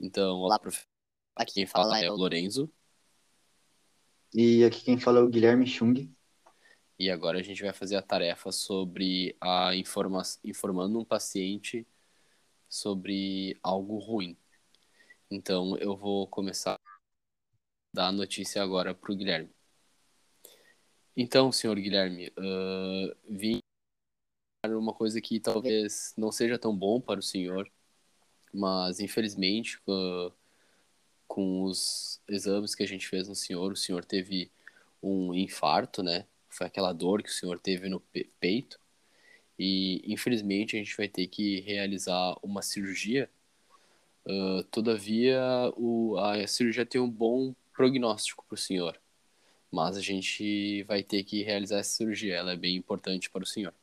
Então, olá, professor. Aqui quem fala é o Lorenzo. E aqui quem fala é o Guilherme Chung. E agora a gente vai fazer a tarefa sobre a informa informando um paciente sobre algo ruim. Então, eu vou começar a dar a notícia agora para o Guilherme. Então, senhor Guilherme, uh, vim uma coisa que talvez não seja tão bom para o senhor, mas infelizmente com os exames que a gente fez no senhor, o senhor teve um infarto, né? Foi aquela dor que o senhor teve no peito e infelizmente a gente vai ter que realizar uma cirurgia. Uh, todavia, o, a cirurgia tem um bom prognóstico para o senhor, mas a gente vai ter que realizar essa cirurgia, ela é bem importante para o senhor.